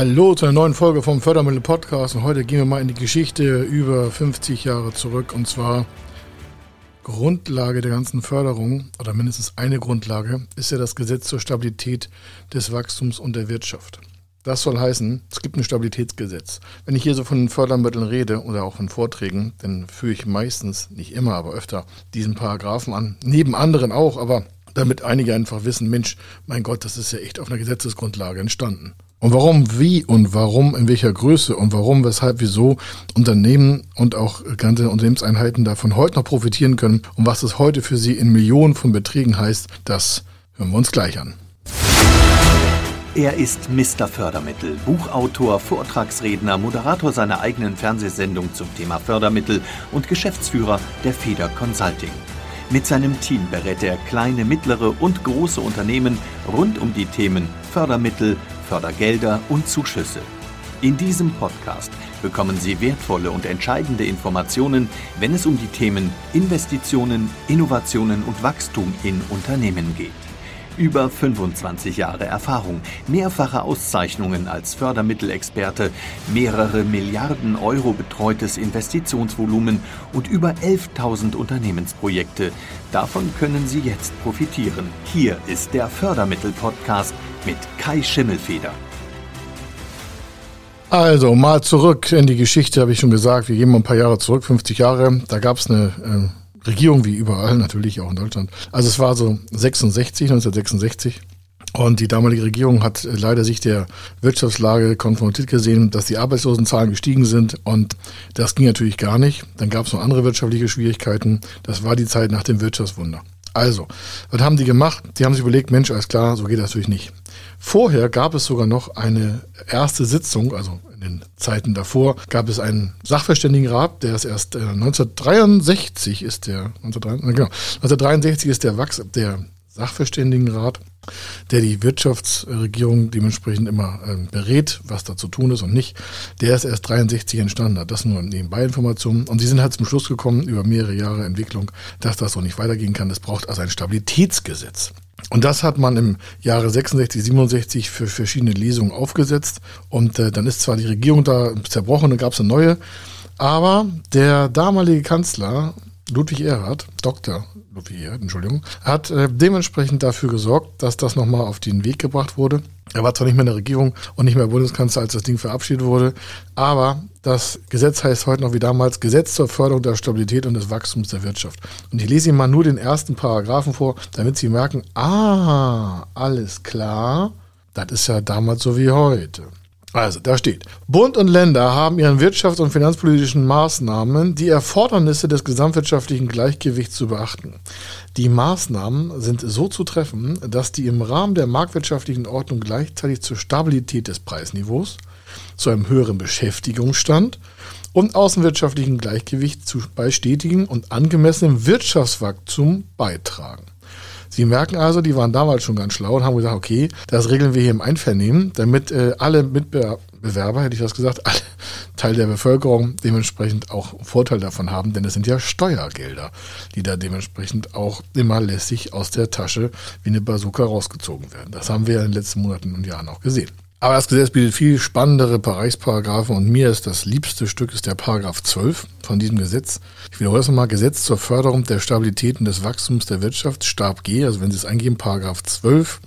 Hallo zu einer neuen Folge vom Fördermittel Podcast und heute gehen wir mal in die Geschichte über 50 Jahre zurück und zwar Grundlage der ganzen Förderung oder mindestens eine Grundlage ist ja das Gesetz zur Stabilität des Wachstums und der Wirtschaft. Das soll heißen, es gibt ein Stabilitätsgesetz. Wenn ich hier so von Fördermitteln rede oder auch von Vorträgen, dann führe ich meistens, nicht immer, aber öfter diesen Paragraphen an. Neben anderen auch, aber damit einige einfach wissen, Mensch, mein Gott, das ist ja echt auf einer Gesetzesgrundlage entstanden. Und warum, wie und warum, in welcher Größe und warum, weshalb, wieso Unternehmen und auch ganze Unternehmenseinheiten davon heute noch profitieren können und was es heute für sie in Millionen von Beträgen heißt, das hören wir uns gleich an. Er ist Mr. Fördermittel, Buchautor, Vortragsredner, Moderator seiner eigenen Fernsehsendung zum Thema Fördermittel und Geschäftsführer der Feder Consulting. Mit seinem Team berät er kleine, mittlere und große Unternehmen rund um die Themen Fördermittel, Fördergelder und Zuschüsse. In diesem Podcast bekommen Sie wertvolle und entscheidende Informationen, wenn es um die Themen Investitionen, Innovationen und Wachstum in Unternehmen geht. Über 25 Jahre Erfahrung, mehrfache Auszeichnungen als Fördermittelexperte, mehrere Milliarden Euro betreutes Investitionsvolumen und über 11.000 Unternehmensprojekte. Davon können Sie jetzt profitieren. Hier ist der Fördermittel-Podcast mit Kai Schimmelfeder. Also mal zurück in die Geschichte, habe ich schon gesagt. Wir gehen mal ein paar Jahre zurück, 50 Jahre. Da gab es eine äh, Regierung wie überall, natürlich auch in Deutschland. Also es war so 66, 1966. Und die damalige Regierung hat leider sich der Wirtschaftslage konfrontiert gesehen, dass die Arbeitslosenzahlen gestiegen sind. Und das ging natürlich gar nicht. Dann gab es noch andere wirtschaftliche Schwierigkeiten. Das war die Zeit nach dem Wirtschaftswunder. Also, was haben die gemacht? Die haben sich überlegt, Mensch, alles klar, so geht das natürlich nicht. Vorher gab es sogar noch eine erste Sitzung, also in den Zeiten davor gab es einen Sachverständigenrat, der ist erst äh, 1963 ist der, 1963, genau, 1963 ist der Wachs, der Sachverständigenrat, der die Wirtschaftsregierung dementsprechend immer äh, berät, was da zu tun ist und nicht. Der ist erst 63 entstanden, hat das nur nebenbei Informationen. Und sie sind halt zum Schluss gekommen über mehrere Jahre Entwicklung, dass das so nicht weitergehen kann. Es braucht also ein Stabilitätsgesetz. Und das hat man im Jahre 66, 67 für verschiedene Lesungen aufgesetzt. Und äh, dann ist zwar die Regierung da zerbrochen, dann gab es eine neue. Aber der damalige Kanzler Ludwig Erhard, Dr. Ludwig Erhard, Entschuldigung, hat äh, dementsprechend dafür gesorgt, dass das nochmal auf den Weg gebracht wurde. Er war zwar nicht mehr in der Regierung und nicht mehr Bundeskanzler, als das Ding verabschiedet wurde, aber das Gesetz heißt heute noch wie damals Gesetz zur Förderung der Stabilität und des Wachstums der Wirtschaft. Und ich lese Ihnen mal nur den ersten Paragraphen vor, damit Sie merken, ah, alles klar, das ist ja damals so wie heute. Also, da steht, Bund und Länder haben ihren wirtschafts- und finanzpolitischen Maßnahmen die Erfordernisse des gesamtwirtschaftlichen Gleichgewichts zu beachten. Die Maßnahmen sind so zu treffen, dass die im Rahmen der marktwirtschaftlichen Ordnung gleichzeitig zur Stabilität des Preisniveaus, zu einem höheren Beschäftigungsstand und außenwirtschaftlichen Gleichgewicht zu, bei stetigen und angemessenem Wirtschaftswachstum beitragen. Sie merken also, die waren damals schon ganz schlau und haben gesagt, okay, das regeln wir hier im Einvernehmen, damit äh, alle Mitbewerber, hätte ich das gesagt, alle Teil der Bevölkerung dementsprechend auch Vorteil davon haben, denn es sind ja Steuergelder, die da dementsprechend auch immer lässig aus der Tasche wie eine Bazooka rausgezogen werden. Das haben wir ja in den letzten Monaten und Jahren auch gesehen. Aber das Gesetz bietet viel spannendere Bereichsparagraphen und mir ist das liebste Stück ist der Paragraph 12 von diesem Gesetz. Ich wiederhole das nochmal. Gesetz zur Förderung der Stabilität und des Wachstums der Wirtschaft, Stab G, also wenn Sie es eingeben, Paragraph 12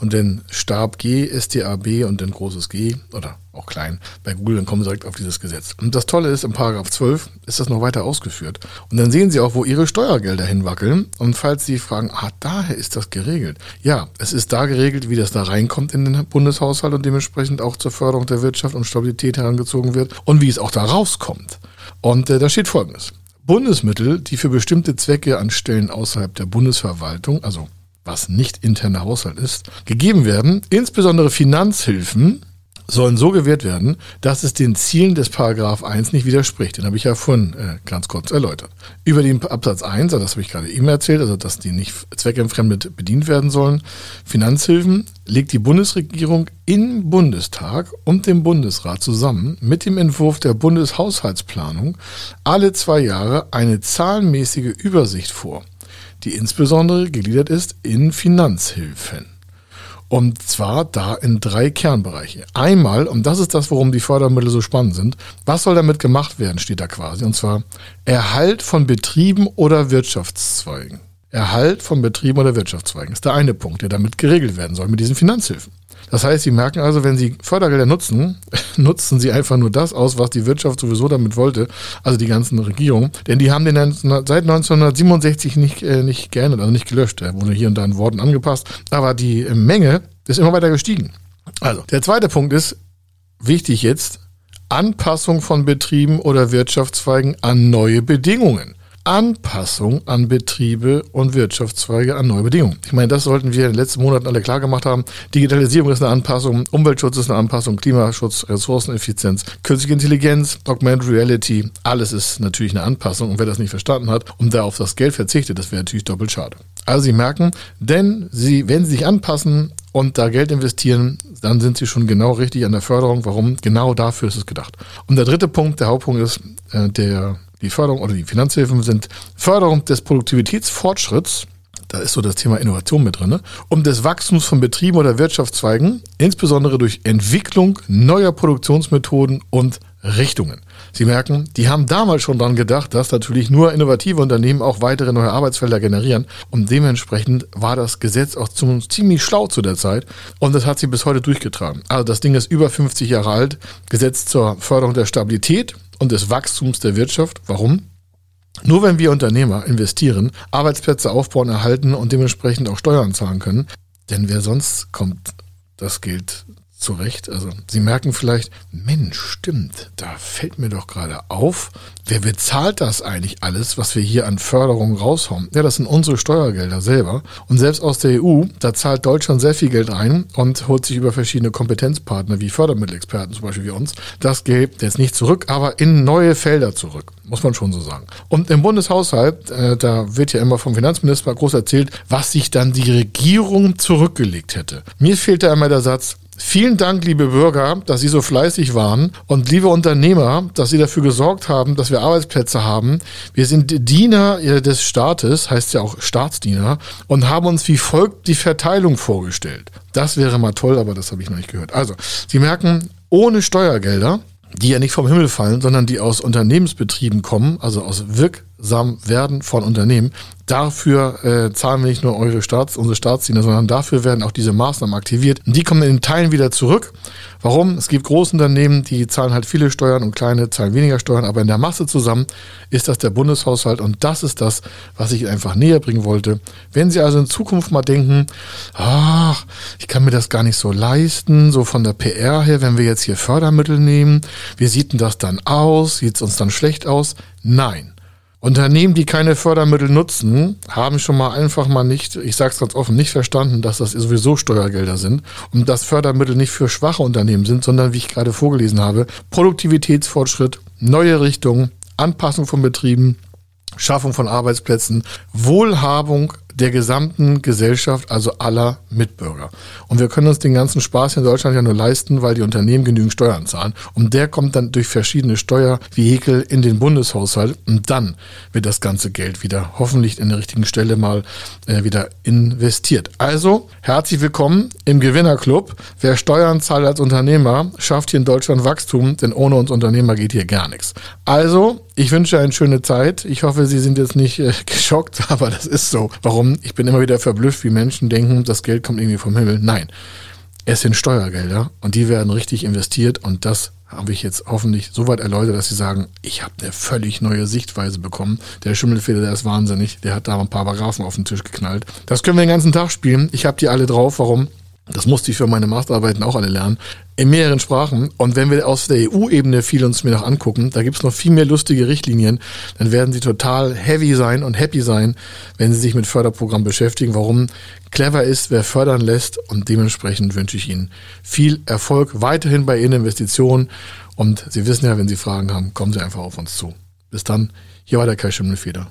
und dann Stab G, STAB und dann großes G oder auch klein bei Google, dann kommen Sie direkt auf dieses Gesetz. Und das Tolle ist, im Paragraph 12 ist das noch weiter ausgeführt. Und dann sehen Sie auch, wo Ihre Steuergelder hinwackeln. Und falls Sie fragen, ah, daher ist das geregelt. Ja, es ist da geregelt, wie das da reinkommt in den Bundeshaushalt und dementsprechend auch zur Förderung der Wirtschaft und Stabilität herangezogen wird und wie es auch da rauskommt. Und äh, da steht Folgendes. Bundesmittel, die für bestimmte Zwecke an Stellen außerhalb der Bundesverwaltung, also was nicht interner Haushalt ist, gegeben werden, insbesondere Finanzhilfen, sollen so gewährt werden, dass es den Zielen des Paragraph 1 nicht widerspricht. Den habe ich ja vorhin äh, ganz kurz erläutert. Über den Absatz 1, also das habe ich gerade eben erzählt, also dass die nicht zweckentfremdet bedient werden sollen, Finanzhilfen legt die Bundesregierung im Bundestag und dem Bundesrat zusammen mit dem Entwurf der Bundeshaushaltsplanung alle zwei Jahre eine zahlenmäßige Übersicht vor die insbesondere gegliedert ist in Finanzhilfen. Und zwar da in drei Kernbereiche. Einmal, und das ist das, worum die Fördermittel so spannend sind, was soll damit gemacht werden, steht da quasi. Und zwar Erhalt von Betrieben oder Wirtschaftszweigen. Erhalt von Betrieben oder Wirtschaftszweigen ist der eine Punkt, der damit geregelt werden soll mit diesen Finanzhilfen. Das heißt, Sie merken also, wenn Sie Fördergelder nutzen, nutzen Sie einfach nur das aus, was die Wirtschaft sowieso damit wollte, also die ganzen Regierungen. Denn die haben den seit 1967 nicht, äh, nicht geändert, also nicht gelöscht. Er wurde hier und da in Worten angepasst. Aber die Menge ist immer weiter gestiegen. Also, der zweite Punkt ist, wichtig jetzt, Anpassung von Betrieben oder Wirtschaftszweigen an neue Bedingungen. Anpassung an Betriebe und Wirtschaftszweige an neue Bedingungen. Ich meine, das sollten wir in den letzten Monaten alle klar gemacht haben. Digitalisierung ist eine Anpassung, Umweltschutz ist eine Anpassung, Klimaschutz, Ressourceneffizienz, künstliche Intelligenz, Augmented Reality, alles ist natürlich eine Anpassung. Und wer das nicht verstanden hat und da auf das Geld verzichtet, das wäre natürlich doppelt schade. Also Sie merken, denn Sie, wenn Sie sich anpassen und da Geld investieren, dann sind Sie schon genau richtig an der Förderung. Warum? Genau dafür ist es gedacht. Und der dritte Punkt, der Hauptpunkt ist, äh, der die Förderung oder die Finanzhilfen sind Förderung des Produktivitätsfortschritts, da ist so das Thema Innovation mit drin, ne? um des Wachstums von Betrieben oder Wirtschaftszweigen, insbesondere durch Entwicklung neuer Produktionsmethoden und Richtungen. Sie merken, die haben damals schon dran gedacht, dass natürlich nur innovative Unternehmen auch weitere neue Arbeitsfelder generieren. Und dementsprechend war das Gesetz auch ziemlich schlau zu der Zeit. Und das hat sie bis heute durchgetragen. Also das Ding ist über 50 Jahre alt. Gesetz zur Förderung der Stabilität und des Wachstums der Wirtschaft. Warum? Nur wenn wir Unternehmer investieren, Arbeitsplätze aufbauen, erhalten und dementsprechend auch Steuern zahlen können, denn wer sonst kommt das Geld zurecht. Also Sie merken vielleicht, Mensch, stimmt, da fällt mir doch gerade auf, wer bezahlt das eigentlich alles, was wir hier an Förderung raushauen? Ja, das sind unsere Steuergelder selber. Und selbst aus der EU, da zahlt Deutschland sehr viel Geld ein und holt sich über verschiedene Kompetenzpartner wie Fördermittelexperten zum Beispiel wie uns das Geld jetzt nicht zurück, aber in neue Felder zurück. Muss man schon so sagen. Und im Bundeshaushalt, äh, da wird ja immer vom Finanzminister groß erzählt, was sich dann die Regierung zurückgelegt hätte. Mir fehlt da immer der Satz, Vielen Dank, liebe Bürger, dass Sie so fleißig waren und liebe Unternehmer, dass Sie dafür gesorgt haben, dass wir Arbeitsplätze haben. Wir sind Diener äh, des Staates, heißt ja auch Staatsdiener, und haben uns wie folgt die Verteilung vorgestellt. Das wäre mal toll, aber das habe ich noch nicht gehört. Also, Sie merken, ohne Steuergelder, die ja nicht vom Himmel fallen, sondern die aus Unternehmensbetrieben kommen, also aus wirksam werden von Unternehmen, Dafür äh, zahlen wir nicht nur eure Staats, unsere Staatsdiener, sondern dafür werden auch diese Maßnahmen aktiviert. Und die kommen in Teilen wieder zurück. Warum? Es gibt Großunternehmen, die zahlen halt viele Steuern und kleine zahlen weniger Steuern, aber in der Masse zusammen ist das der Bundeshaushalt und das ist das, was ich einfach näher bringen wollte. Wenn Sie also in Zukunft mal denken, ach, ich kann mir das gar nicht so leisten, so von der PR her, wenn wir jetzt hier Fördermittel nehmen, wie sieht denn das dann aus? Sieht es uns dann schlecht aus? Nein. Unternehmen, die keine Fördermittel nutzen, haben schon mal einfach mal nicht, ich sage es ganz offen, nicht verstanden, dass das sowieso Steuergelder sind und dass Fördermittel nicht für schwache Unternehmen sind, sondern wie ich gerade vorgelesen habe, Produktivitätsfortschritt, neue Richtungen, Anpassung von Betrieben, Schaffung von Arbeitsplätzen, Wohlhabung der gesamten Gesellschaft, also aller Mitbürger. Und wir können uns den ganzen Spaß in Deutschland ja nur leisten, weil die Unternehmen genügend Steuern zahlen. Und der kommt dann durch verschiedene Steuervehikel in den Bundeshaushalt. Und dann wird das ganze Geld wieder hoffentlich in der richtigen Stelle mal äh, wieder investiert. Also herzlich willkommen im Gewinnerclub. Wer Steuern zahlt als Unternehmer, schafft hier in Deutschland Wachstum, denn ohne uns Unternehmer geht hier gar nichts. Also, ich wünsche eine schöne Zeit. Ich hoffe, Sie sind jetzt nicht äh, geschockt, aber das ist so. Warum? Warum? Ich bin immer wieder verblüfft, wie Menschen denken, das Geld kommt irgendwie vom Himmel. Nein, es sind Steuergelder und die werden richtig investiert und das habe ich jetzt hoffentlich so weit erläutert, dass Sie sagen, ich habe eine völlig neue Sichtweise bekommen. Der Schimmelfeder, der ist wahnsinnig. Der hat da ein paar Paragraphen auf den Tisch geknallt. Das können wir den ganzen Tag spielen. Ich habe die alle drauf. Warum? Das musste ich für meine Masterarbeiten auch alle lernen. In mehreren Sprachen. Und wenn wir aus der EU-Ebene viel uns mir noch angucken, da gibt's noch viel mehr lustige Richtlinien, dann werden sie total heavy sein und happy sein, wenn sie sich mit Förderprogrammen beschäftigen. Warum clever ist, wer fördern lässt. Und dementsprechend wünsche ich Ihnen viel Erfolg weiterhin bei Ihren Investitionen. Und Sie wissen ja, wenn Sie Fragen haben, kommen Sie einfach auf uns zu. Bis dann. Hier war der Kai Schimmelfeder.